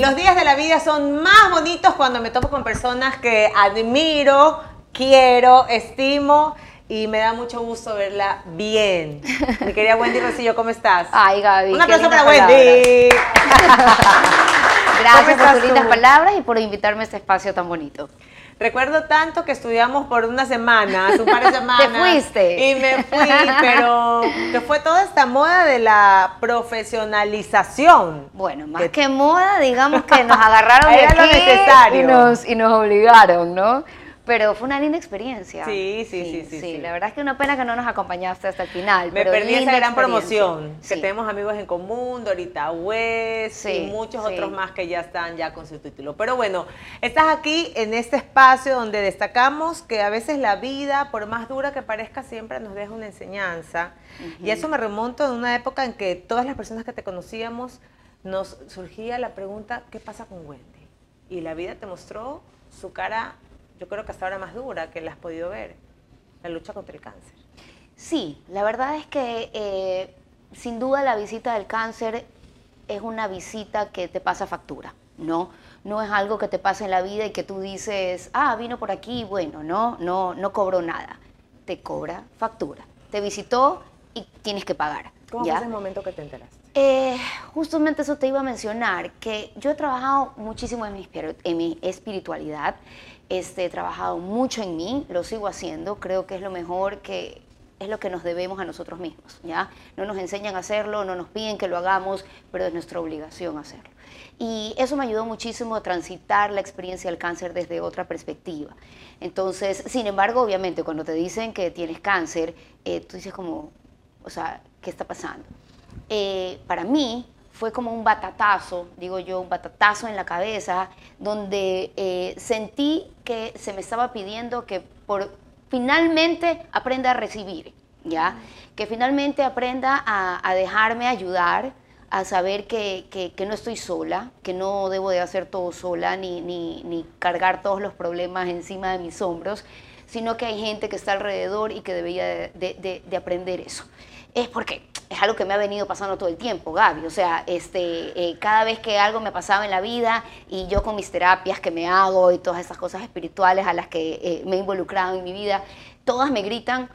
Los días de la vida son más bonitos cuando me topo con personas que admiro, quiero, estimo y me da mucho gusto verla bien. Mi querida Wendy Rosillo, ¿cómo estás? Ay, Gaby. Un aplauso para Wendy. Gracias por tus lindas palabras y por invitarme a este espacio tan bonito. Recuerdo tanto que estudiamos por unas semanas, un par de semanas. Te fuiste. Y me fui, pero que fue toda esta moda de la profesionalización. Bueno, más que, moda, digamos que nos agarraron de Era lo aquí necesario. Y nos, y nos obligaron, ¿no? Pero fue una linda experiencia. Sí, sí, sí, sí, sí. la verdad es que una pena que no nos acompañaste hasta el final. Me pero perdí esa gran promoción, que Sí. tenemos amigos en común, Dorita West y Sí, muchos sí. otros más que ya están ya con su título. Pero bueno, estás aquí en este espacio donde destacamos que a veces la vida, por más dura que parezca, siempre nos deja una enseñanza. Y eso me remonto en una época en que todas las personas que te conocíamos nos surgía la pregunta, ¿qué pasa con Wendy? Y la vida te mostró su cara, yo creo que hasta ahora más dura que la has podido ver, la lucha contra el cáncer. Sí, la verdad es que eh, sin duda la visita del cáncer es una visita que te pasa factura, ¿no? No es algo que te pasa en la vida y que tú dices, ah, vino por aquí, bueno, no, no, no cobró nada. Te cobra factura. Te visitó y tienes que pagar. ¿Cómo fue ese momento que te enteraste? Eh, justamente eso te iba a mencionar, que yo he trabajado muchísimo en mi, en mi espiritualidad, este, he trabajado mucho en mí, lo sigo haciendo, creo que es lo mejor que es lo que nos debemos a nosotros mismos, ¿ya? No nos enseñan a hacerlo, no nos piden que lo hagamos, pero es nuestra obligación hacerlo. Y eso me ayudó muchísimo a transitar la experiencia del cáncer desde otra perspectiva. Entonces, sin embargo, obviamente, cuando te dicen que tienes cáncer, eh, tú dices como, o sea, ¿qué está pasando? eh, para mí fue como un batatazo, digo yo, un batatazo en la cabeza, donde eh, sentí que se me estaba pidiendo que por finalmente aprenda a recibir, ¿ya? Que finalmente aprenda a, a dejarme ayudar, a saber que, que- que no estoy sola, que no debo de hacer todo sola, ni, ni, ni cargar todos los problemas encima de mis hombros, sino que hay gente que está alrededor y que debería de- de- de- de aprender eso es porque es algo que me ha venido pasando todo el tiempo, Gaby. O sea, este, eh, cada vez que algo me pasaba en la vida y yo con mis terapias que me hago y todas esas cosas espirituales a las que eh, me he involucrado en mi vida, todas me gritan,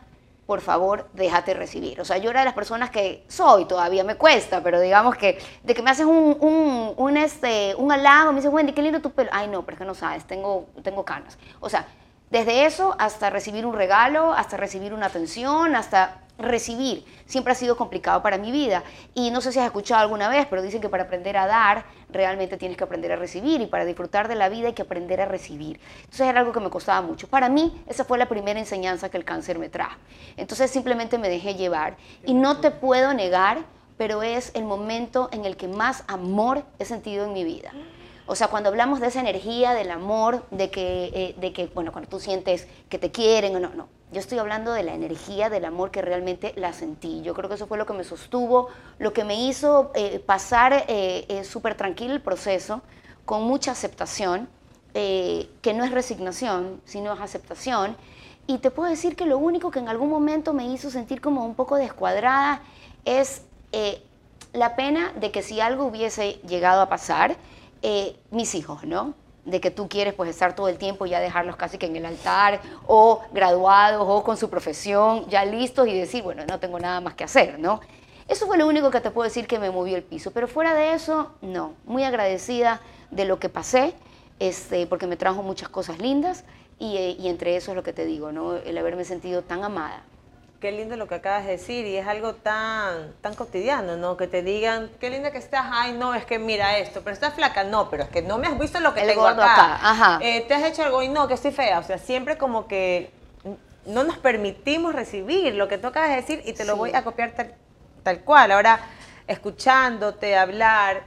por favor, déjate recibir. O sea, yo era de las personas que soy, todavía me cuesta, pero digamos que de que me haces un, un, este, un halago, me dices, Wendy, qué lindo tu pelo. Ay, no, pero es que no sabes, tengo, tengo canas. O sea, desde eso hasta recibir un regalo, hasta recibir una atención, hasta recibir, siempre ha sido complicado para mi vida. Y no sé si has escuchado alguna vez, pero dicen que para aprender a dar, realmente tienes que aprender a recibir y para disfrutar de la vida hay que aprender a recibir. Entonces era algo que me costaba mucho. Para mí, esa fue la primera enseñanza que el cáncer me trajo. Entonces simplemente me dejé llevar y no te puedo negar, pero es el momento en el que más amor he sentido en mi vida. O sea, cuando hablamos de esa energía, del amor, de que, eh, de que bueno, cuando tú sientes que te quieren o no, no. Yo estoy hablando de la energía, del amor que realmente la sentí. Yo creo que eso fue lo que me sostuvo, lo que me hizo eh, pasar eh, eh, súper tranquilo el proceso, con mucha aceptación, eh, que no es resignación, sino es aceptación. Y te puedo decir que lo único que en algún momento me hizo sentir como un poco descuadrada es eh, la pena de que si algo hubiese llegado a pasar, eh, mis hijos, ¿no? De que tú quieres pues estar todo el tiempo ya dejarlos casi que en el altar o graduados o con su profesión ya listos y decir, bueno, no tengo nada más que hacer, ¿no? Eso fue lo único que te puedo decir que me movió el piso, pero fuera de eso, no. Muy agradecida de lo que pasé, este, porque me trajo muchas cosas lindas y, eh, y entre eso es lo que te digo, ¿no? El haberme sentido tan amada. Qué lindo lo que acabas de decir y es algo tan, tan cotidiano, ¿no? Que te digan, qué linda que estás, ay, no, es que mira esto, pero estás flaca, no, pero es que no me has visto lo que El tengo gordo acá. acá, ajá. Eh, te has hecho algo y no, que estoy fea, o sea, siempre como que no nos permitimos recibir lo que tú acabas de decir y te lo Sí. voy a copiar tal, tal cual. Ahora, escuchándote hablar,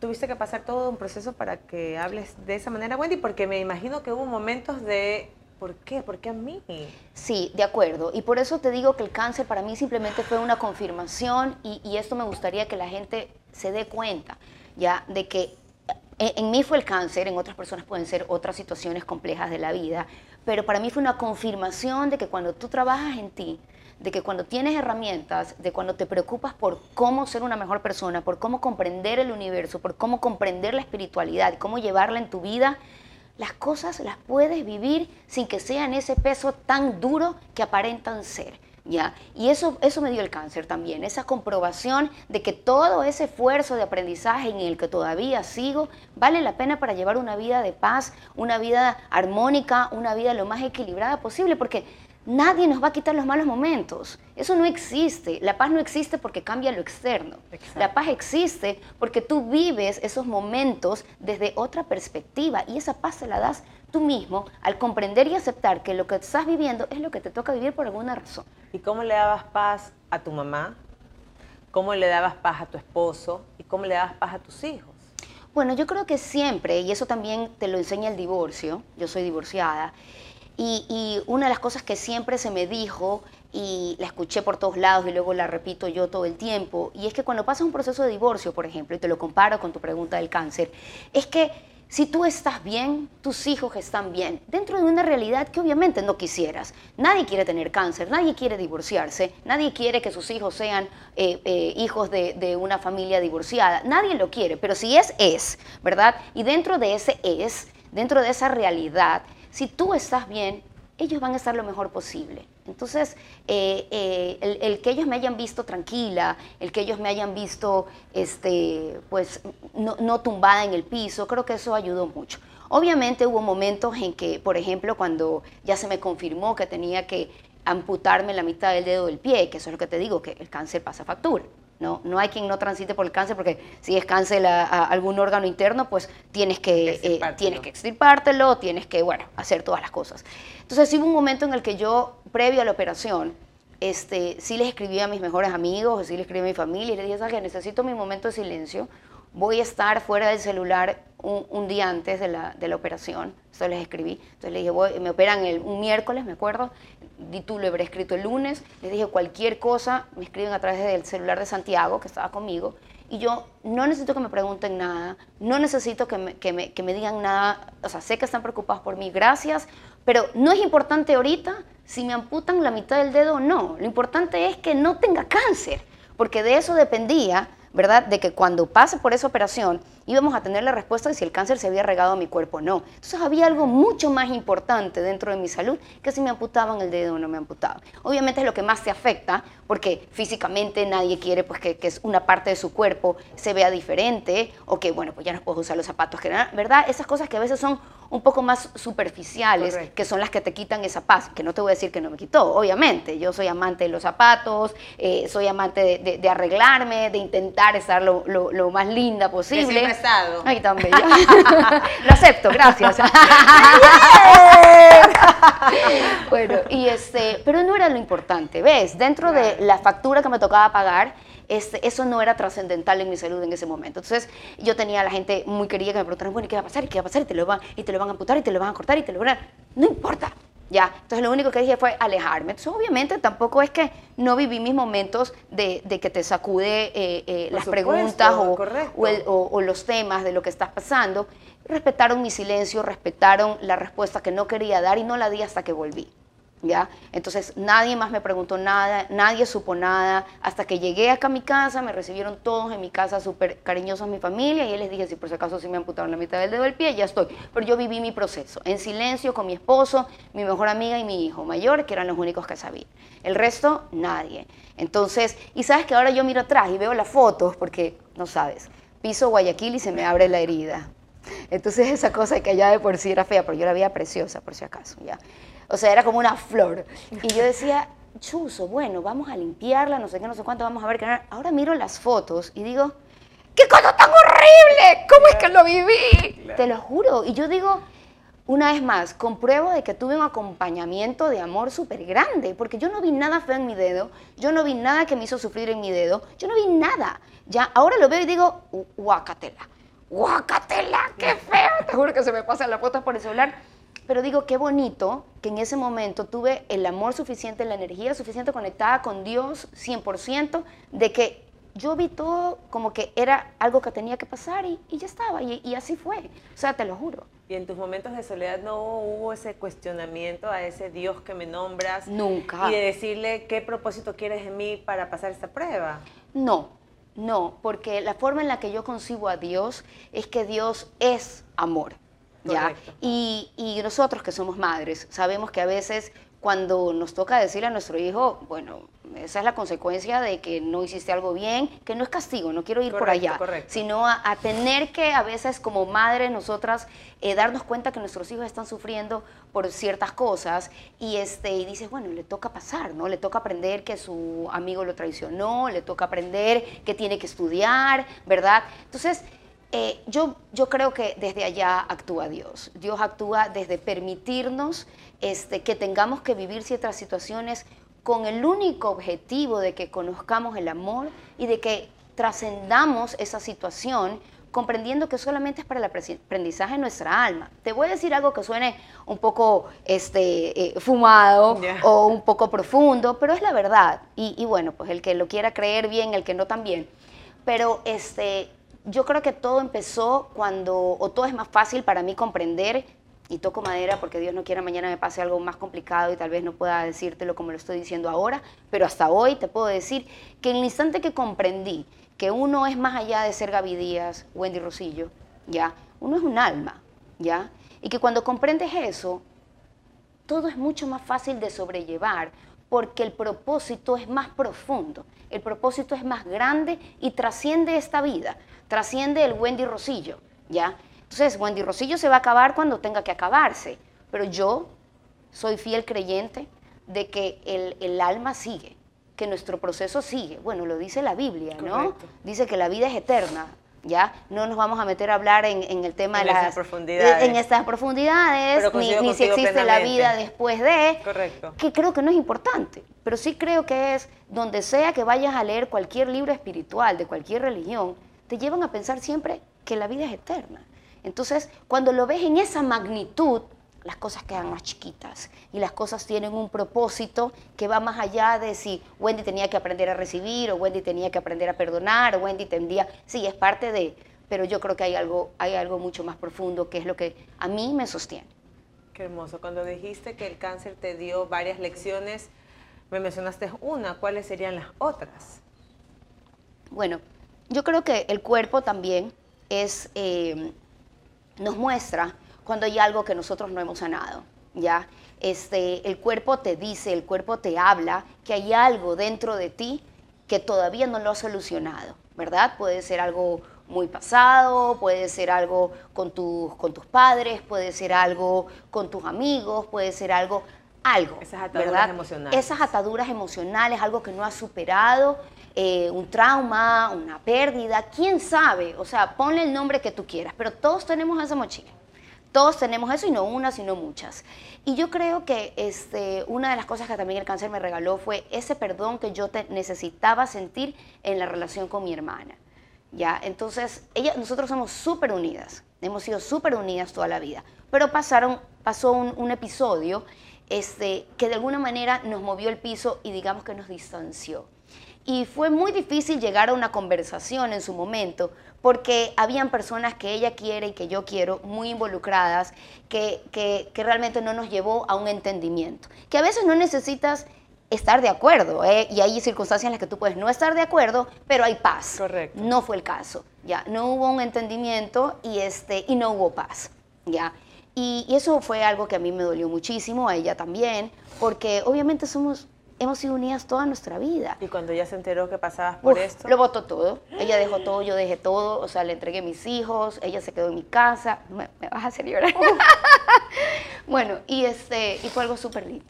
tuviste que pasar todo un proceso para que hables de esa manera, Wendy, porque me imagino que hubo momentos de, ¿por qué? ¿Por qué a mí? Sí, de acuerdo. Y por eso te digo que el cáncer para mí simplemente fue una confirmación y, esto me gustaría que la gente se dé cuenta, ya, de que en, mí fue el cáncer, en otras personas pueden ser otras situaciones complejas de la vida, pero para mí fue una confirmación de que cuando tú trabajas en ti, de que cuando tienes herramientas, de cuando te preocupas por cómo ser una mejor persona, por cómo comprender el universo, por cómo comprender la espiritualidad cómo llevarla en tu vida, las cosas las puedes vivir sin que sean ese peso tan duro que aparentan ser. ¿ya? Y eso, eso me dio el cáncer también, esa comprobación de que todo ese esfuerzo de aprendizaje en el que todavía sigo vale la pena para llevar una vida de paz, una vida armónica, una vida lo más equilibrada posible, porque nadie nos va a quitar los malos momentos. Eso no existe. La paz no existe porque cambia lo externo. La paz existe porque tú vives esos momentos desde otra perspectiva y esa paz se la das tú mismo al comprender y aceptar que lo que estás viviendo es lo que te toca vivir por alguna razón. ¿Y cómo le dabas paz a tu mamá? ¿Cómo le dabas paz a tu esposo? ¿Y cómo le dabas paz a tus hijos? Bueno, yo creo que siempre, y eso también te lo enseña el divorcio, yo soy divorciada, y, una de las cosas que siempre se me dijo, y la escuché por todos lados y luego la repito yo todo el tiempo, y es que cuando pasas un proceso de divorcio, por ejemplo, y te lo comparo con tu pregunta del cáncer, es que si tú estás bien, tus hijos están bien, dentro de una realidad que obviamente no quisieras. Nadie quiere tener cáncer, nadie quiere divorciarse, nadie quiere que sus hijos sean eh, eh, hijos de, de, una familia divorciada, nadie lo quiere, pero si es, es, ¿verdad? Y dentro de ese es, dentro de esa realidad, si tú estás bien, ellos van a estar lo mejor posible. Entonces, eh, eh, el, que ellos me hayan visto tranquila, el que ellos me hayan visto este, pues, no, tumbada en el piso, creo que eso ayudó mucho. Obviamente hubo momentos en que, por ejemplo, cuando ya se me confirmó que tenía que amputarme la mitad del dedo del pie, que eso es lo que te digo, que el cáncer pasa factura. No, no hay quien no transite por el cáncer porque si es cáncer a, algún órgano interno, pues tienes que, eh, tienes que extirpártelo, tienes que, bueno, hacer todas las cosas. Entonces hubo un momento en el que yo, previo a la operación, este, sí les escribí a mis mejores amigos, sí les escribí a mi familia y les dije, que necesito mi momento de silencio, voy a estar fuera del celular un, día antes de la, de la, operación, eso les escribí, entonces les dije, me operan el, un miércoles, me acuerdo, di tú lo habré escrito el lunes, les dije cualquier cosa, me escriben a través del celular de Santiago, que estaba conmigo, y yo no necesito que me pregunten nada, no necesito que me, que me, que me digan nada, o sea, sé que están preocupados por mí, gracias, pero no es importante ahorita si me amputan la mitad del dedo o no, lo importante es que no tenga cáncer, porque de eso dependía ¿verdad? De que cuando pase por esa operación íbamos a tener la respuesta de si el cáncer se había regado a mi cuerpo o no. Entonces había algo mucho más importante dentro de mi salud que si me amputaban el dedo o no me amputaban. Obviamente es lo que más te afecta porque físicamente nadie quiere pues, que, que una parte de su cuerpo se vea diferente o que, bueno, pues ya no puedo usar los zapatos, ¿verdad? Esas cosas que a veces son un poco más superficiales, que son las que te quitan esa paz, que no te voy a decir que no me quitó, obviamente. Yo soy amante de los zapatos, eh, soy amante de, arreglarme, de intentar estar lo, lo, más linda posible. Que estado. Ay, tan bella. lo acepto, gracias. bueno, y este, pero no era lo importante, ¿ves? Dentro de la factura que me tocaba pagar, este, eso no era trascendental en mi salud en ese momento. Entonces yo tenía a la gente muy querida que me preguntaron, bueno, ¿y qué va a pasar? ¿Y qué va a pasar? Y te lo van, y te lo van a amputar, y te lo van a cortar, y te lo van a... No importa, ya. Entonces lo único que dije fue alejarme. Entonces obviamente tampoco es que no viví mis momentos de, que te sacude eh, eh, las preguntas o, o, los temas de lo que estás pasando. Respetaron mi silencio, respetaron la respuesta que no quería dar y no la di hasta que volví. ¿Ya? Entonces nadie más me preguntó nada, nadie supo nada, hasta que llegué acá a mi casa, me recibieron todos en mi casa súper cariñosos mi familia y les dije si por si acaso si me amputaron la mitad del dedo del pie, ya estoy. Pero yo viví mi proceso en silencio con mi esposo, mi mejor amiga y mi hijo mayor, que eran los únicos que sabían. El resto, nadie. Entonces, y sabes que ahora yo miro atrás y veo las fotos, porque no sabes, piso Guayaquil y se me abre la herida. Entonces esa cosa que ya de por sí era fea, pero yo la veía preciosa por si acaso, ¿ya? O sea, era como una flor. Y yo decía, chuzo, bueno, vamos a limpiarla, no sé qué, no sé cuánto, vamos a ver qué. Ahora miro las fotos y digo, ¡qué cosa tan horrible! ¿Cómo es que lo viví? Te lo juro. Y yo digo, una vez más, compruebo de que tuve un acompañamiento de amor súper grande, porque yo no vi nada feo en mi dedo, yo no vi nada que me hizo sufrir en mi dedo, yo no vi nada. Ya, ahora lo veo y digo, guacatela, guacatela, qué feo. Te juro que se me pasan las fotos por el celular pero digo, qué bonito que en ese momento tuve el amor suficiente, la energía suficiente conectada con Dios 100%, de que yo vi todo como que era algo que tenía que pasar y, ya estaba, y, así fue. O sea, te lo juro. ¿Y en tus momentos de soledad no hubo ese cuestionamiento a ese Dios que me nombras? Nunca. Y de decirle qué propósito quieres en mí para pasar esta prueba. No, no, porque la forma en la que yo concibo a Dios es que Dios es amor. ¿Ya? Y, y nosotros que somos madres sabemos que a veces cuando nos toca decirle a nuestro hijo, bueno, esa es la consecuencia de que no hiciste algo bien, que no es castigo, no quiero ir por allá, sino a, tener que a veces como madre nosotras eh, darnos cuenta que nuestros hijos están sufriendo por ciertas cosas y, este, y dices, bueno, le toca pasar, ¿no? Le toca aprender que su amigo lo traicionó, le toca aprender que tiene que estudiar, ¿verdad? Entonces, eh, yo, yo creo que desde allá actúa Dios. Dios actúa desde permitirnos este, que tengamos que vivir ciertas situaciones con el único objetivo de que conozcamos el amor y de que trascendamos esa situación comprendiendo que solamente es para el aprendizaje de nuestra alma. Te voy a decir algo que suene un poco este, eh, fumado o un poco profundo, pero es la verdad. Y, bueno, pues el que lo quiera creer bien, el que no también. Pero este, yo creo que todo empezó cuando, o todo es más fácil para mí comprender y toco madera porque Dios no quiera mañana me pase algo más complicado y tal vez no pueda decírtelo como lo estoy diciendo ahora, pero hasta hoy te puedo decir que en el instante que comprendí que uno es más allá de ser Gaby Díaz, Wendy Rosillo, ¿ya? Uno es un alma, ¿ya? Y que cuando comprendes eso, todo es mucho más fácil de sobrellevar porque el propósito es más profundo, el propósito es más grande y trasciende esta vida, trasciende el Wendy Rosillo, ¿ya? Entonces, Wendy Rosillo se va a acabar cuando tenga que acabarse, pero yo soy fiel creyente de que el, alma sigue, que nuestro proceso sigue. Bueno, lo dice la Biblia, ¿no? Dice que la vida es eterna, ¿ya? No nos vamos a meter a hablar en, el tema en de las... Profundidades. En estas profundidades, ni, si existe la vida después de... Correcto. Que creo que no es importante, pero sí creo que es donde sea que vayas a leer cualquier libro espiritual de cualquier religión, te llevan a pensar siempre que la vida es eterna. Entonces, cuando lo ves en esa magnitud, las cosas quedan más chiquitas y las cosas tienen un propósito que va más allá de si Wendy tenía que aprender a recibir o Wendy tenía que aprender a perdonar o Wendy tendría, sí, es parte de, pero yo creo que hay algo, hay algo mucho más profundo que es lo que a mí me sostiene. Qué hermoso. Cuando dijiste que el cáncer te dio varias lecciones, me mencionaste una, ¿cuáles serían las otras? Bueno, yo creo que el cuerpo también es... Eh, nos muestra cuando hay algo que nosotros no hemos sanado, ¿ya? Este, el cuerpo te dice, el cuerpo te habla que hay algo dentro de ti que todavía no lo has solucionado, ¿verdad? Puede ser algo muy pasado, puede ser algo con tus, con tus padres, puede ser algo con tus amigos, puede ser algo, algo. Esas ataduras emocionales. Esas ataduras emocionales, algo que no has superado, eh, un trauma, una pérdida, quién sabe, o sea, ponle el nombre que tú quieras, pero todos tenemos esa mochila. Todos tenemos eso y no una, sino muchas. Y yo creo que este, una de las cosas que también el cáncer me regaló fue ese perdón que yo necesitaba sentir en la relación con mi hermana. ¿ya? Entonces, ella, nosotros somos súper unidas, hemos sido súper unidas toda la vida, pero pasaron, pasó un, un episodio este, que de alguna manera nos movió el piso y digamos que nos distanció y fue muy difícil llegar a una conversación en su momento porque habían personas que ella quiere y que yo quiero muy involucradas que, que, realmente no nos llevó a un entendimiento. Que a veces no necesitas estar de acuerdo ¿eh? y hay circunstancias en las que tú puedes no estar de acuerdo, pero hay paz. Correcto. No fue el caso, ya. No hubo un entendimiento y, este, y no hubo paz, ya. Y, y eso fue algo que a mí me dolió muchísimo, a ella también, porque obviamente somos hemos sido unidas toda nuestra vida. Y cuando ella se enteró que pasabas por esto. Lo votó todo. Ella dejó todo, yo dejé todo. O sea, le entregué mis hijos, ella se quedó en mi casa. Me, vas a hacer llorar. bueno, y, este, y fue algo súper lindo.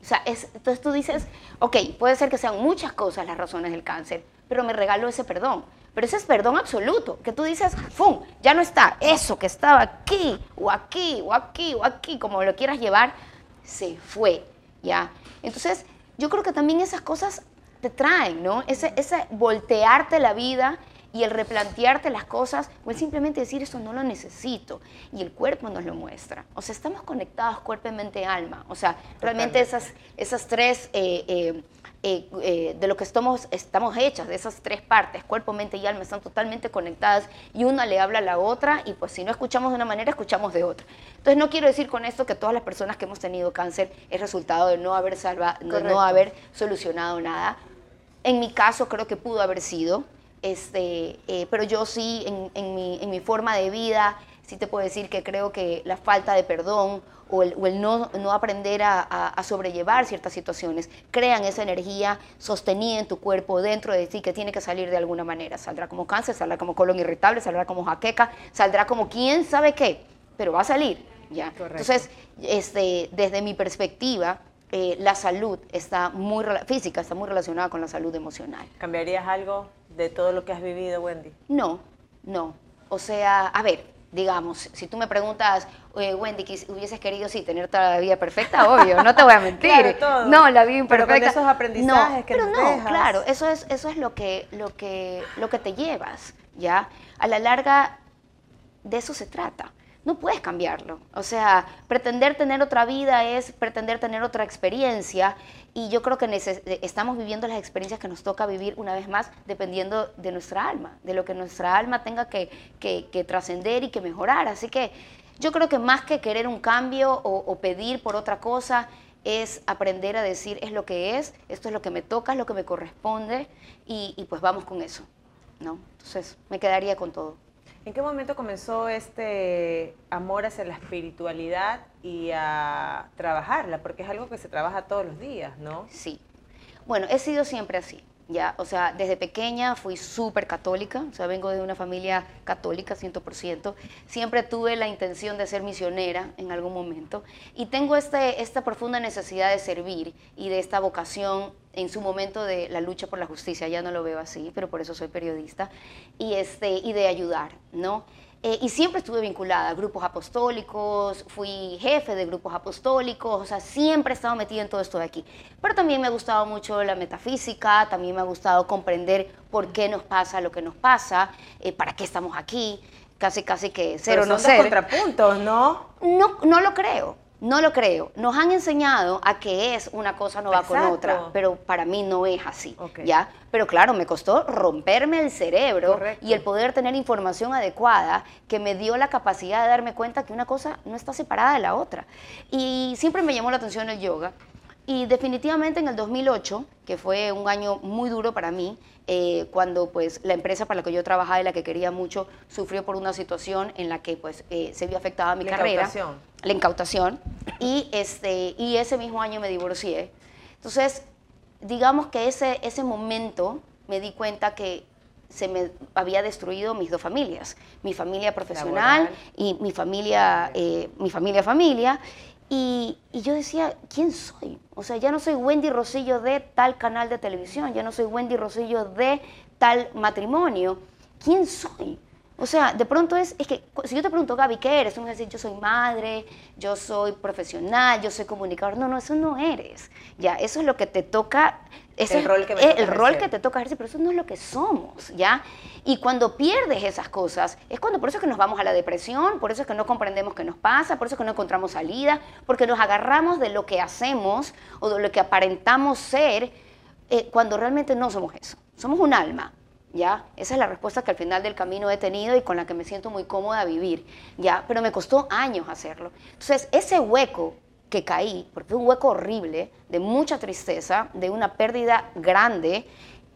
O sea, es, entonces tú dices, ok, puede ser que sean muchas cosas las razones del cáncer, pero me regaló ese perdón. Pero ese es perdón absoluto, que tú dices, ¡fum! Ya no está. Eso que estaba aquí, o aquí, o aquí, o aquí, como lo quieras llevar, se fue. ¿Ya? Entonces, yo creo que también esas cosas te traen, ¿no? Ese, ese voltearte la vida y el replantearte las cosas, o el simplemente decir eso no lo necesito. Y el cuerpo nos lo muestra. O sea, estamos conectados cuerpo, mente, alma. O sea, realmente esas, esas tres eh, eh, eh, eh, de lo que estamos, estamos hechas, de esas tres partes, cuerpo, mente y alma, están totalmente conectadas y una le habla a la otra y pues si no escuchamos de una manera, escuchamos de otra. Entonces no quiero decir con esto que todas las personas que hemos tenido cáncer es resultado de no haber, salva, de no haber solucionado nada. En mi caso creo que pudo haber sido, este, eh, pero yo sí en, en, mi, en mi forma de vida, sí te puedo decir que creo que la falta de perdón o el, no, no, aprender a, sobrellevar ciertas situaciones, crean esa energía sostenida en tu cuerpo, dentro de ti, que tiene que salir de alguna manera. Saldrá como cáncer, saldrá como colon irritable, saldrá como jaqueca, saldrá como quién sabe qué, pero va a salir. ¿ya? Entonces, este, desde mi perspectiva, eh, la salud está muy física está muy relacionada con la salud emocional. ¿Cambiarías algo de todo lo que has vivido, Wendy? No, no. O sea, a ver, digamos, si tú me preguntas, Wendy, hubieses querido sí tener toda la vida perfecta, obvio, no te voy a mentir. No, la vida imperfecta. Pero esos aprendizajes no, que pero no, claro, eso es eso es lo que lo que lo que te llevas, ¿ya? A la larga de eso se trata no puedes cambiarlo. O sea, pretender tener otra vida es pretender tener otra experiencia y yo creo que estamos viviendo las experiencias que nos toca vivir una vez más dependiendo de nuestra alma, de lo que nuestra alma tenga que, trascender y que mejorar. Así que yo creo que más que querer un cambio o, pedir por otra cosa, es aprender a decir es lo que es, esto es lo que me toca, es lo que me corresponde y, y pues vamos con eso. ¿no? Entonces me quedaría con todo. ¿En qué momento comenzó este amor hacia la espiritualidad y a trabajarla? Porque es algo que se trabaja todos los días, ¿no? Sí. Bueno, he sido siempre así. ¿Ya? O sea, desde pequeña fui súper católica, o sea, vengo de una familia católica 100%. Siempre tuve la intención de ser misionera en algún momento y tengo este, esta profunda necesidad de servir y de esta vocación en su momento de la lucha por la justicia, ya no lo veo así, pero por eso soy periodista, y, este, y de ayudar, ¿no? Eh, y siempre estuve vinculada a grupos apostólicos, fui jefe de grupos apostólicos, o sea, siempre he estado metida en todo esto de aquí. Pero también me ha gustado mucho la metafísica, también me ha gustado comprender por qué nos pasa lo que nos pasa, eh, para qué estamos aquí, casi casi que cero no ser. contrapuntos, ¿no? No, no lo creo. No lo creo. Nos han enseñado a que es una cosa no va con otra, pero para mí no es así, ¿ya? Pero claro, me costó romperme el cerebro y el poder tener información adecuada que me dio la capacidad de darme cuenta que una cosa no está separada de la otra. Y siempre me llamó la atención el yoga. Y definitivamente en el 2008, que fue un año muy duro para mí, eh, cuando pues la empresa para la que yo trabajaba y la que quería mucho sufrió por una situación en la que pues eh, se vio afectada mi carrera. Incautación. La incautación. Y, este, y ese mismo año me divorcié. Entonces, digamos que ese, ese momento me di cuenta que se me había destruido mis dos familias, mi familia profesional y mi familia, eh, mi familia familia. Y, yo decía, ¿quién soy? O sea, ya no soy Wendy Rosillo de tal canal de televisión, ya no soy Wendy Rosillo de tal matrimonio. ¿Quién soy? O sea, de pronto es, es que si yo te pregunto, Gaby, ¿qué eres? Tú me vas a decir, yo soy madre, yo soy profesional, yo soy comunicador. No, no, eso no eres. Ya, eso es lo que te toca. Es el rol que, me el rol que te toca ejercer, pero eso no es lo que somos, ¿ya? Y cuando pierdes esas cosas, es cuando por eso es que nos vamos a la depresión, por eso es que no comprendemos qué nos pasa, por eso es que no encontramos salida, porque nos agarramos de lo que hacemos o de lo que aparentamos ser eh, cuando realmente no somos eso. Somos un alma, ¿ya? Esa es la respuesta que al final del camino he tenido y con la que me siento muy cómoda a vivir, ¿ya? Pero me costó años hacerlo. Entonces, ese hueco que caí, porque fue un hueco horrible, de mucha tristeza, de una pérdida grande,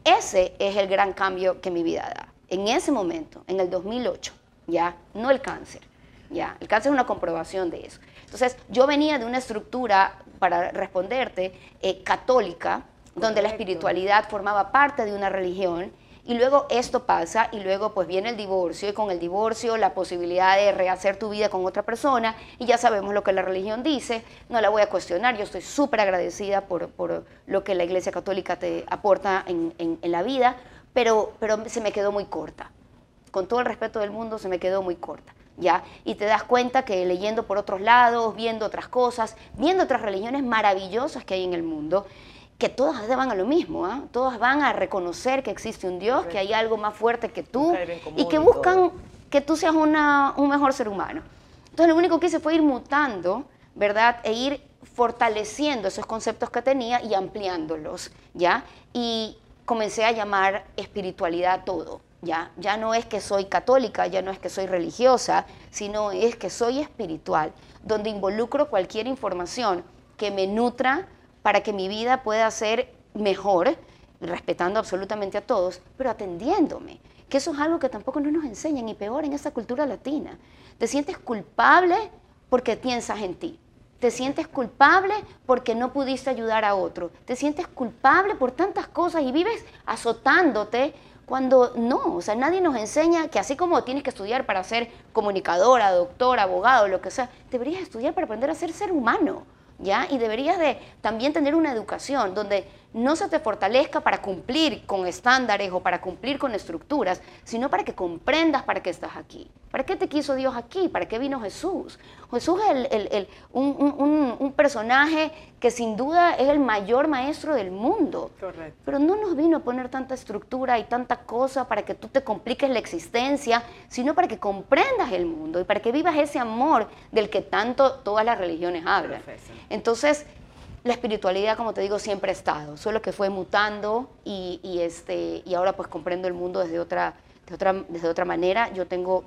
ese es el gran cambio que mi vida da. En ese momento, en el 2008, ¿ya? No el cáncer, ¿ya? El cáncer es una comprobación de eso. Entonces, yo venía de una estructura, para responderte, eh, católica, donde la espiritualidad formaba parte de una religión y luego esto pasa y luego pues viene el divorcio y con el divorcio la posibilidad de rehacer tu vida con otra persona y ya sabemos lo que la religión dice, no la voy a cuestionar, yo estoy súper agradecida por, por, lo que la Iglesia Católica te aporta en, en, la vida, pero, pero se me quedó muy corta. Con todo el respeto del mundo se me quedó muy corta. ¿Ya? Y te das cuenta que leyendo por otros lados, viendo otras cosas, viendo otras religiones maravillosas que hay en el mundo, que todas van a lo mismo, ¿ah? todas van a reconocer que existe un Dios, que hay algo más fuerte que tú y que buscan que tú seas una, un mejor ser humano. Entonces lo único que hice fue ir mutando, ¿verdad? E ir fortaleciendo esos conceptos que tenía y ampliándolos, ¿ya? Y comencé a llamar espiritualidad todo, ¿ya? Ya no es que soy católica, ya no es que soy religiosa, sino es que soy espiritual, donde involucro cualquier información que me nutra para que mi vida pueda ser mejor, respetando absolutamente a todos, pero atendiéndome. Que eso es algo que tampoco no nos enseñan y peor en esta cultura latina. Te sientes culpable porque piensas en ti. Te sientes culpable porque no pudiste ayudar a otro. Te sientes culpable por tantas cosas y vives azotándote cuando no, o sea, nadie nos enseña que así como tienes que estudiar para ser comunicadora, doctor, abogado, lo que sea, deberías estudiar para aprender a ser ser humano, ¿ya? Y deberías de también tener una educación donde no se te fortalezca para cumplir con estándares o para cumplir con estructuras, sino para que comprendas para qué estás aquí. ¿Para qué te quiso Dios aquí? ¿Para qué vino Jesús? Jesús es un, personaje que sin duda es el mayor maestro del mundo. Correcto. Pero no nos vino a poner tanta estructura y tanta cosa para que tú te compliques la existencia, sino para que comprendas el mundo y para que vivas ese amor del que tanto todas las religiones hablan. Entonces, la espiritualidad, como te digo, siempre ha estado, solo que fue mutando y, este, y ahora pues comprendo el mundo desde otra, otra, desde otra manera. Yo tengo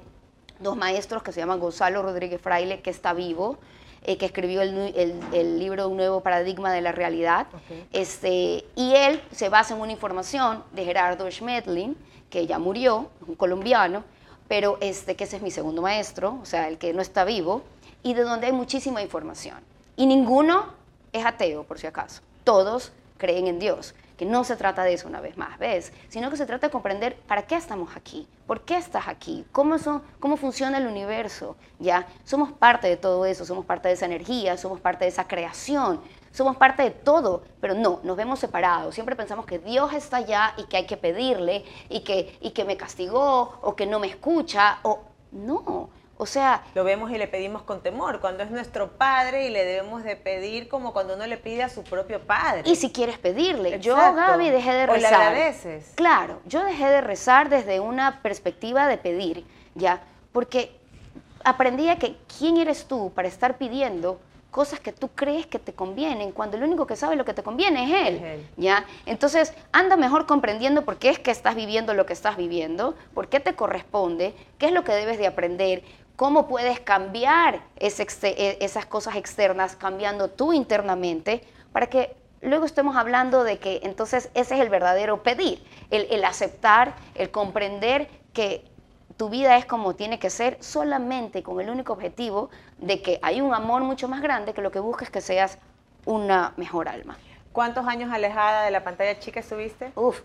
dos maestros que se llaman Gonzalo Rodríguez Fraile, que está vivo, eh, que escribió el, libro Un nuevo paradigma de la realidad. Este, y él se basa en una información de Gerardo Schmedlin, que ya murió, un colombiano, pero este, que ese es mi segundo maestro, o sea, el que no está vivo, y de donde hay muchísima información. Y ninguno es ateo, por si acaso. Todos creen en Dios, que no se trata de eso una vez más, ¿ves? Sino que se trata de comprender para qué estamos aquí, por qué estás aquí, cómo, son, cómo funciona el universo, ¿ya? Somos parte de todo eso, somos parte de esa energía, somos parte de esa creación, somos parte de todo, pero no, nos vemos separados. Siempre pensamos que Dios está allá y que hay que pedirle y que, y que me castigó o que no me escucha o no. O sea... Lo vemos y le pedimos con temor, cuando es nuestro padre y le debemos de pedir como cuando uno le pide a su propio padre. Y si quieres pedirle. Yo, Gaby, dejé de rezar. O le agradeces. Claro, yo dejé de rezar desde una perspectiva de pedir, ¿ya? Porque aprendí a que quién eres tú para estar pidiendo cosas que tú crees que te convienen, cuando el único que sabe lo que te conviene es él, es él, ¿ya? Entonces, anda mejor comprendiendo por qué es que estás viviendo lo que estás viviendo, por qué te corresponde, qué es lo que debes de aprender, cómo puedes cambiar e, esas cosas externas cambiando tú internamente para que luego estemos hablando de que entonces ese es el verdadero pedir, el, aceptar, el comprender que tu vida es como tiene que ser solamente con el único objetivo de que hay un amor mucho más grande que lo que busques que seas una mejor alma. ¿Cuántos años alejada de la pantalla chica estuviste? Uf,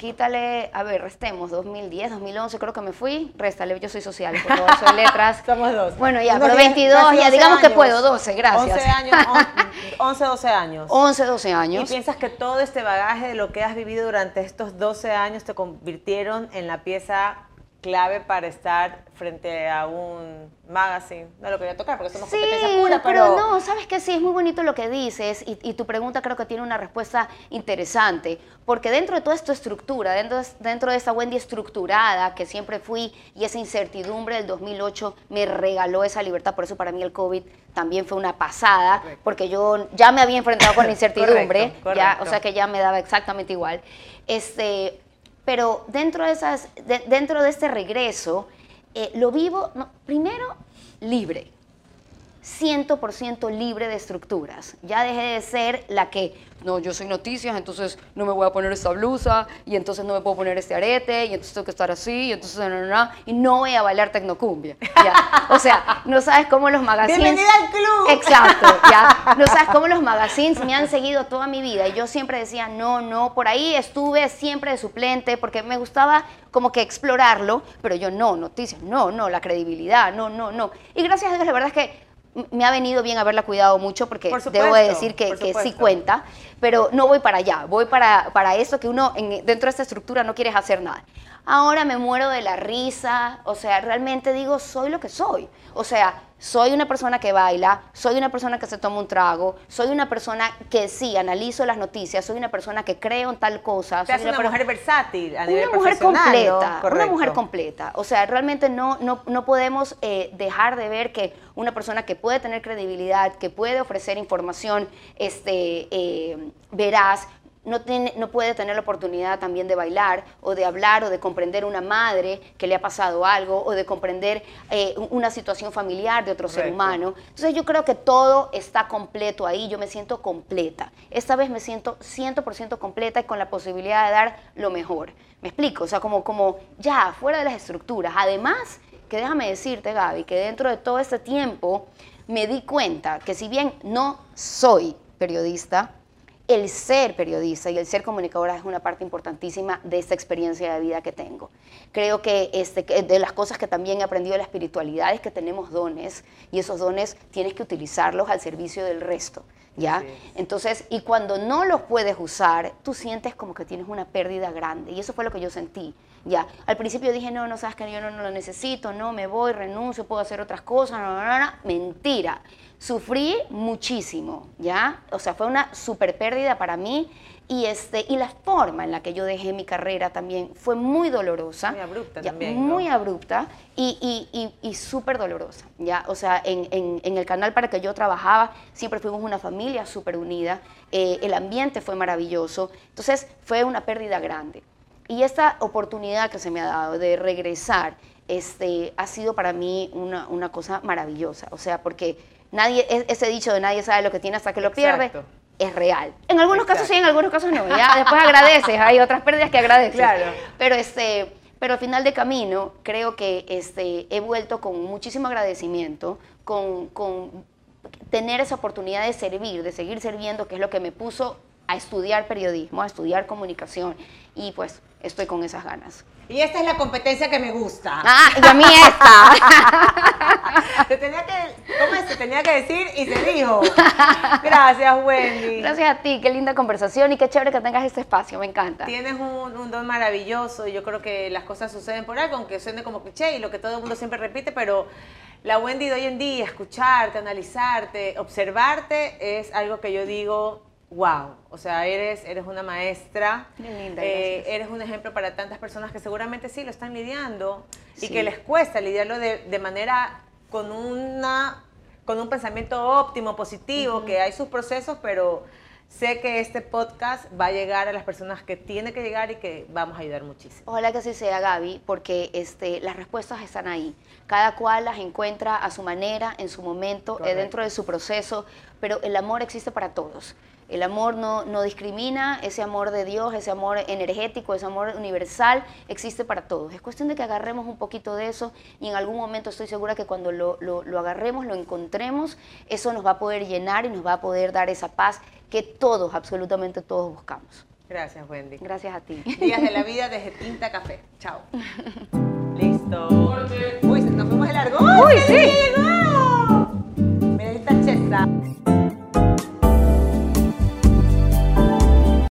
quítale, a ver, restemos, 2010, 2011 creo que me fui, réstale, yo soy social, por favor, soy letras. Somos dos. Bueno, ya, pero 22, ya digamos que puedo, 12, gracias. 11 años, 11, 12 años. 11, 12 años. ¿Y piensas que todo este bagaje de lo que has vivido durante estos 12 años te convirtieron en la pieza clave para estar frente a un magazine. No lo quería tocar porque somos sí, competencia pura, pero... no, sabes que sí, es muy bonito lo que dices y, tu pregunta creo que tiene una respuesta interesante, porque dentro de toda esta estructura, dentro, dentro de esa Wendy estructurada que siempre fui y esa incertidumbre del 2008 me regaló esa libertad, por eso para mí el COVID también fue una pasada, porque yo ya me había enfrentado con la incertidumbre, Ya, o sea que ya me daba exactamente igual. Este, pero dentro de, esas, dentro de este regreso, eh, lo vivo, primero, libre. 100% libre de estructuras. Ya dejé de ser la que, no, yo soy noticias, entonces no me voy a poner esta blusa, y entonces no me puedo poner este arete, y entonces tengo que estar así, y entonces no, no, no, y no voy a bailar tecnocumbia. ¿ya? O sea, no sabes cómo los magazines... ¡Bienvenida al club! Exacto, ya. No sabes cómo los magazines me han seguido toda mi vida, y yo siempre decía, no, no, por ahí estuve siempre de suplente, porque me gustaba como que explorarlo, pero yo no, noticias, no, no, la credibilidad, no, no, no. Y gracias a Dios, la verdad es que me ha venido bien haberla cuidado mucho porque debo decir que, sí cuenta, pero no voy para allá, voy para, para eso que uno dentro de esta estructura no quieres hacer nada. Ahora me muero de la risa, o sea, realmente digo, soy lo que soy. O sea, soy una persona que baila, soy una persona que se toma un trago, soy una persona que sí, analizo las noticias, soy una persona que creo en tal cosa. Te soy una, mujer versátil a nivel Una mujer completa, una mujer completa. O sea, realmente no, no, no podemos eh, dejar de ver que una persona que puede tener credibilidad, que puede ofrecer información este, eh, veraz, no, tiene, no puede tener la oportunidad también de bailar o de hablar o de comprender una madre que le ha pasado algo o de comprender eh, una situación familiar de otro ser humano. Entonces yo creo que todo está completo ahí, yo me siento completa. Esta vez me siento 100% completa y con la posibilidad de dar lo mejor. ¿Me explico? O sea, como, como ya, fuera de las estructuras. Además, que déjame decirte, Gaby, que dentro de todo este tiempo me di cuenta que si bien no soy periodista, el ser periodista y el ser comunicadora es una parte importantísima de esta experiencia de vida que tengo. Creo que, este, de las cosas que también he aprendido de la espiritualidad es que tenemos dones y esos dones tienes que utilizarlos al servicio del resto. ¿Ya? Entonces, y cuando no los puedes usar, tú sientes como que tienes una pérdida grande. Y eso fue lo que yo sentí. ¿Ya? Al principio dije, no, no sabes que yo no, no lo necesito, no, me voy, renuncio, puedo hacer otras cosas, no, no, no, mentira. Sufrí muchísimo, ¿ya? O sea, fue una super pérdida para mí y, este, y la forma en la que yo dejé mi carrera también fue muy dolorosa. Muy abrupta también. Muy abrupta y, y, y, súper dolorosa, ¿ya? O sea, en, en, en, el canal para que yo trabajaba siempre fuimos una familia súper unida, eh, el ambiente fue maravilloso, entonces fue una pérdida grande. Y esta oportunidad que se me ha dado de regresar este, ha sido para mí una, una cosa maravillosa, o sea, porque nadie, e, ese dicho de nadie sabe lo que tiene hasta que lo pierde, es real. En algunos casos sí, en algunos casos no. Ya después agradeces, hay otras pérdidas que agradeces. Claro. Pero este, pero al final de camino creo que este, he vuelto con muchísimo agradecimiento, con, con tener esa oportunidad de servir, de seguir sirviendo, que es lo que me puso a estudiar periodismo, a estudiar comunicación y pues estoy con esas ganas. Y esta es la competencia que me gusta. Ah, y a mí esta. se tenía que, ¿cómo es? Se tenía que decir y se dijo. Gracias, Wendy. Gracias a ti, qué linda conversación y qué chévere que tengas este espacio, me encanta. Tienes un, un don maravilloso y yo creo que las cosas suceden por algo, aunque suene como cliché y lo que todo el mundo siempre repite, pero la Wendy de hoy en día, escucharte, analizarte, observarte, es algo que yo digo, wow, o sea, eres, eres una maestra, eh, eres un ejemplo para tantas personas que seguramente sí lo están lidiando y que les cuesta lidiarlo de, manera con una con un pensamiento óptimo, positivo, que hay sus procesos, pero sé que este podcast va a llegar a las personas que tiene que llegar y que vamos a ayudar muchísimo. Ojalá que así sea, Gaby, porque este, las respuestas están ahí. Cada cual las encuentra a su manera, en su momento, eh, dentro de su proceso, pero el amor existe para todos. El amor no, no, discrimina, ese amor de Dios, ese amor energético, ese amor universal existe para todos. Es cuestión de que agarremos un poquito de eso y en algún momento estoy segura que cuando lo, lo, agarremos, lo encontremos, eso nos va a poder llenar y nos va a poder dar esa paz que todos, absolutamente todos buscamos. Gracias, Wendy. Gracias a ti. Días de la vida desde Tinta Café. Chao. Listo. Uy, nos fuimos de largo. Uy, sí. Mira esta.